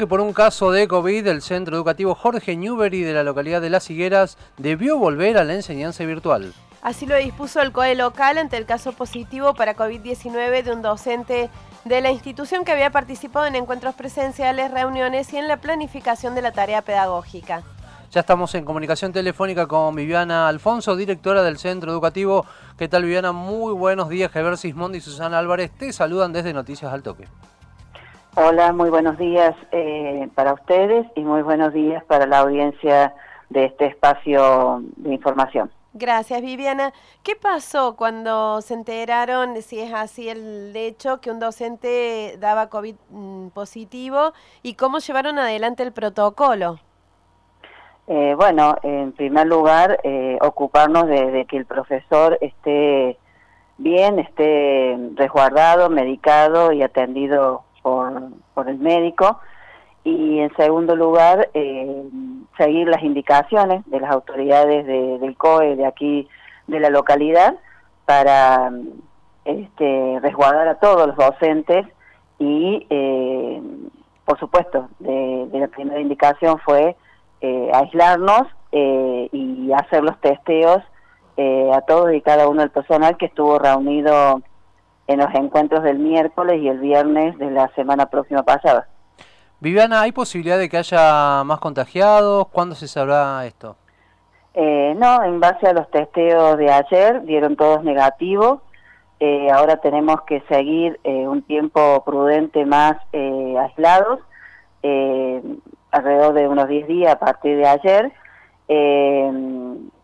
que por un caso de COVID el centro educativo Jorge Newbery de la localidad de Las Higueras debió volver a la enseñanza virtual. Así lo dispuso el COE local ante el caso positivo para COVID-19 de un docente de la institución que había participado en encuentros presenciales, reuniones y en la planificación de la tarea pedagógica. Ya estamos en comunicación telefónica con Viviana Alfonso, directora del centro educativo. ¿Qué tal Viviana? Muy buenos días. Javier Sismondi y Susana Álvarez te saludan desde Noticias al Toque. Hola, muy buenos días eh, para ustedes y muy buenos días para la audiencia de este espacio de información. Gracias, Viviana. ¿Qué pasó cuando se enteraron, si es así el hecho, que un docente daba COVID mm, positivo y cómo llevaron adelante el protocolo? Eh, bueno, en primer lugar, eh, ocuparnos de, que el profesor esté bien, esté resguardado, medicado y atendido por, el médico. Y en segundo lugar eh, seguir las indicaciones de las autoridades del COE de aquí de la localidad para este, resguardar a todos los docentes y eh, por supuesto de, la primera indicación fue eh, aislarnos y hacer los testeos a todos y cada uno del personal que estuvo reunido en los encuentros del miércoles y el viernes de la semana próxima pasada. Viviana, ¿hay posibilidad de que haya más contagiados? ¿Cuándo se sabrá esto? Eh, no, en base a los testeos de ayer dieron todos negativos. Eh, ahora tenemos que seguir eh, un tiempo prudente más aislados, alrededor de unos 10 días a partir de ayer.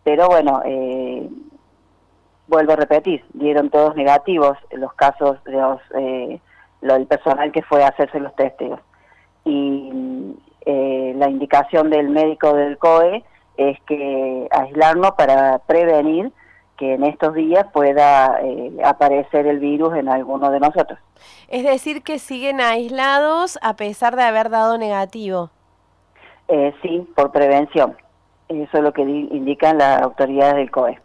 pero bueno, vuelvo a repetir, dieron todos negativos los casos de los, eh, del personal que fue a hacerse los testeos. Y eh, la indicación del médico del COE es que aislarnos para prevenir que en estos días pueda eh, aparecer el virus en alguno de nosotros. Es decir, que siguen aislados a pesar de haber dado negativo. sí, por prevención. Eso es lo que indican las autoridades del COE.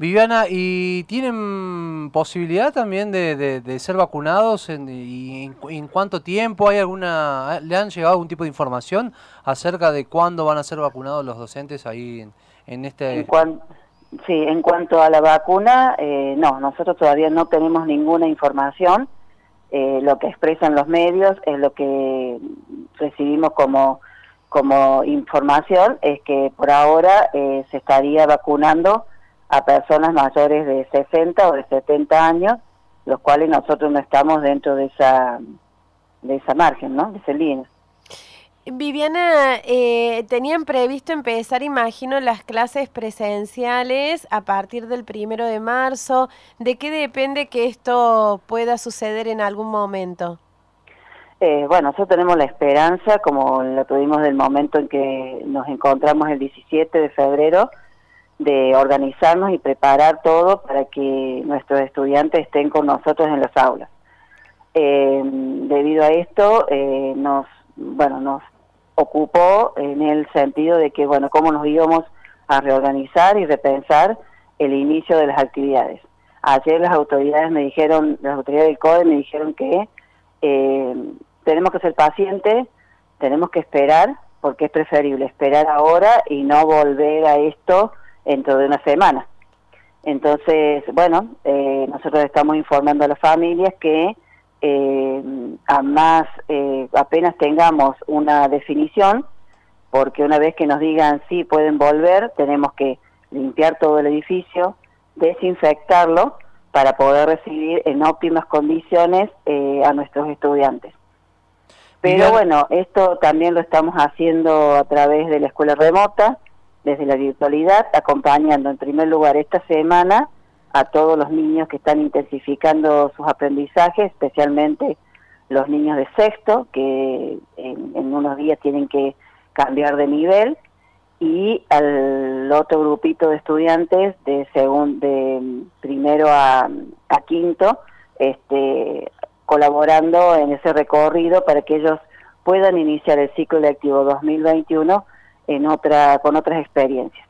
Viviana, ¿y tienen posibilidad también de, ser vacunados? En, ¿Y en, cuánto tiempo? ¿Hay alguna, ¿Le han llegado algún tipo de información acerca de cuándo van a ser vacunados los docentes ahí en, este...? sí, en cuanto a la vacuna, eh, no, nosotros todavía no tenemos ninguna información. Eh, lo que expresan los medios es lo que recibimos como, como información, es que por ahora eh, se estaría vacunando a personas mayores de 60 o de 70 años, los cuales nosotros no estamos dentro de esa, de esa margen, ¿no? De esa línea. Viviana, eh, tenían previsto empezar, imagino, las clases presenciales a partir del primero de marzo. ¿De qué depende que esto pueda suceder en algún momento? Eh, bueno, nosotros tenemos la esperanza, como la tuvimos del momento en que nos encontramos el 17 de febrero, de organizarnos y preparar todo para que nuestros estudiantes estén con nosotros en las aulas. Eh, debido a esto, eh, nos, bueno, nos ocupó en el sentido de que, bueno, cómo nos íbamos a reorganizar y repensar el inicio de las actividades. Ayer las autoridades me dijeron, las autoridades del CODE me dijeron que eh, tenemos que ser pacientes, tenemos que esperar, porque es preferible esperar ahora y no volver a esto dentro de una semana. Entonces, bueno, eh, nosotros estamos informando a las familias que eh, a más, eh, apenas tengamos una definición, porque una vez que nos digan sí pueden volver, tenemos que limpiar todo el edificio, desinfectarlo para poder recibir en óptimas condiciones a nuestros estudiantes. Pero bueno, esto también lo estamos haciendo a través de la escuela remota, desde la virtualidad, acompañando en primer lugar esta semana a todos los niños que están intensificando sus aprendizajes, especialmente los niños de sexto, que en, unos días tienen que cambiar de nivel, y al otro grupito de estudiantes de, de primero a, a quinto, este, colaborando en ese recorrido para que ellos puedan iniciar el ciclo lectivo 2021 en otra, con otras experiencias.